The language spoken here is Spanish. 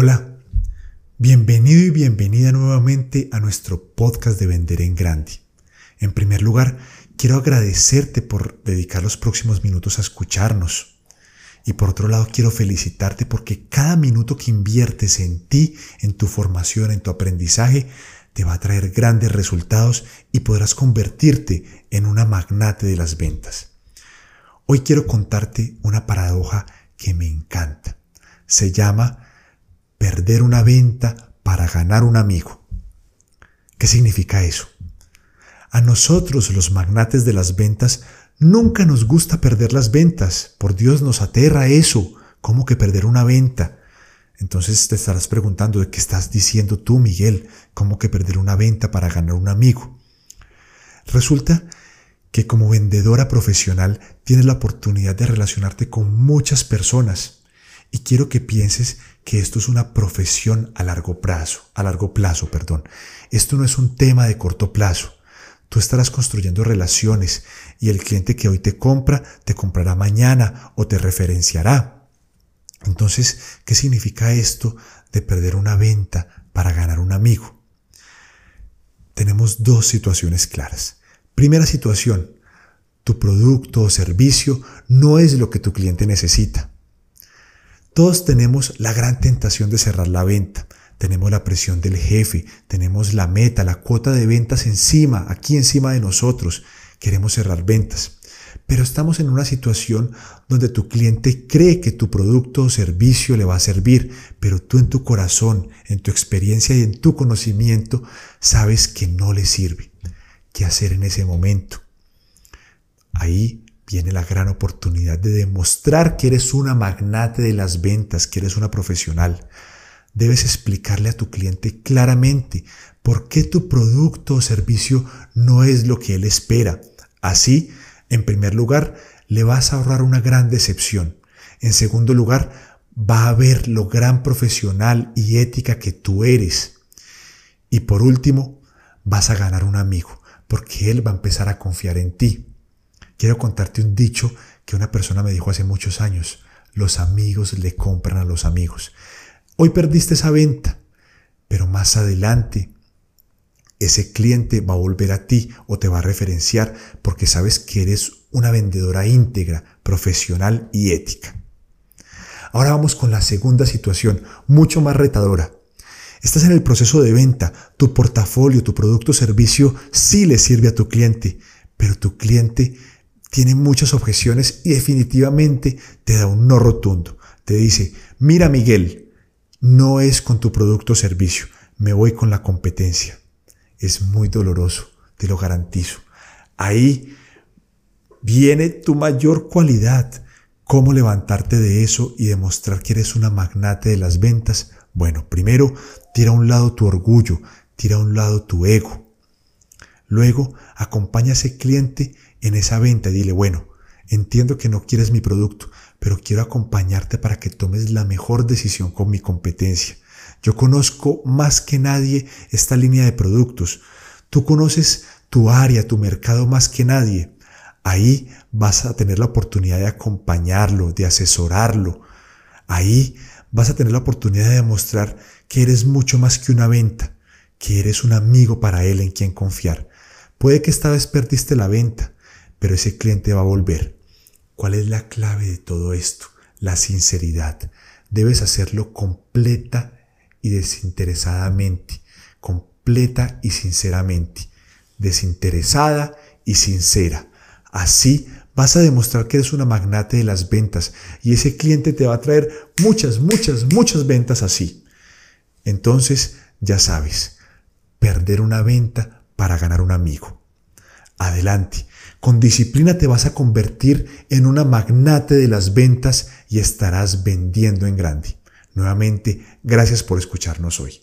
Hola, bienvenido y bienvenida nuevamente a nuestro podcast de Vender en Grande. En primer lugar, quiero agradecerte por dedicar los próximos minutos a escucharnos. Y por otro lado, quiero felicitarte porque cada minuto que inviertes en ti, en tu formación, en tu aprendizaje, te va a traer grandes resultados y podrás convertirte en una magnate de las ventas. Hoy quiero contarte una paradoja que me encanta. Se llama perder una venta para ganar un amigo. ¿Qué significa eso? A nosotros, los magnates de las ventas, nunca nos gusta perder las ventas. Por Dios, nos aterra eso. ¿Cómo que perder una venta? Entonces te estarás preguntando de qué estás diciendo tú, Miguel. ¿Cómo que perder una venta para ganar un amigo? Resulta que como vendedora profesional tienes la oportunidad de relacionarte con muchas personas y quiero que pienses que esto es una profesión a largo plazo, a largo plazo, perdón. Esto no es un tema de corto plazo. Tú estarás construyendo relaciones y el cliente que hoy te compra te comprará mañana o te referenciará. Entonces, ¿qué significa esto de perder una venta para ganar un amigo? Tenemos dos situaciones claras. Primera situación, tu producto o servicio no es lo que tu cliente necesita. Todos tenemos la gran tentación de cerrar la venta. Tenemos la presión del jefe, tenemos la meta, la cuota de ventas encima, aquí encima de nosotros. Queremos cerrar ventas. Pero estamos en una situación donde tu cliente cree que tu producto o servicio le va a servir, pero tú en tu corazón, en tu experiencia y en tu conocimiento sabes que no le sirve. ¿Qué hacer en ese momento? Ahí viene la gran oportunidad de demostrar que eres una magnate de las ventas, que eres una profesional. Debes explicarle a tu cliente claramente por qué tu producto o servicio no es lo que él espera. Así, en primer lugar, le vas a ahorrar una gran decepción. En segundo lugar, va a ver lo gran profesional y ética que tú eres. Y por último, vas a ganar un amigo, porque él va a empezar a confiar en ti. Quiero contarte un dicho que una persona me dijo hace muchos años. Los amigos le compran a los amigos. Hoy perdiste esa venta, pero más adelante ese cliente va a volver a ti o te va a referenciar porque sabes que eres una vendedora íntegra, profesional y ética. Ahora vamos con la segunda situación, mucho más retadora. Estás en el proceso de venta, tu portafolio, tu producto o servicio sí le sirve a tu cliente, pero tu cliente tiene muchas objeciones y definitivamente te da un no rotundo. Te dice, mira Miguel, no es con tu producto o servicio, me voy con la competencia. Es muy doloroso, te lo garantizo. Ahí viene tu mayor cualidad. ¿Cómo levantarte de eso y demostrar que eres una magnate de las ventas? Bueno, primero, tira a un lado tu orgullo, tira a un lado tu ego. Luego, acompaña a ese cliente en esa venta dile, bueno, entiendo que no quieres mi producto, pero quiero acompañarte para que tomes la mejor decisión con mi competencia. Yo conozco más que nadie esta línea de productos. Tú conoces tu área, tu mercado más que nadie. Ahí vas a tener la oportunidad de acompañarlo, de asesorarlo. Ahí vas a tener la oportunidad de demostrar que eres mucho más que una venta, que eres un amigo para él en quien confiar. Puede que esta vez perdiste la venta, pero ese cliente va a volver. ¿Cuál es la clave de todo esto? La sinceridad. Debes hacerlo completa y desinteresadamente, completa y sinceramente, desinteresada y sincera. Así vas a demostrar que eres una magnate de las ventas y ese cliente te va a traer muchas, muchas, muchas ventas así. Entonces, ya sabes, perder una venta para ganar un amigo. Adelante, con disciplina te vas a convertir en una magnate de las ventas y estarás vendiendo en grande. Nuevamente, gracias por escucharnos hoy.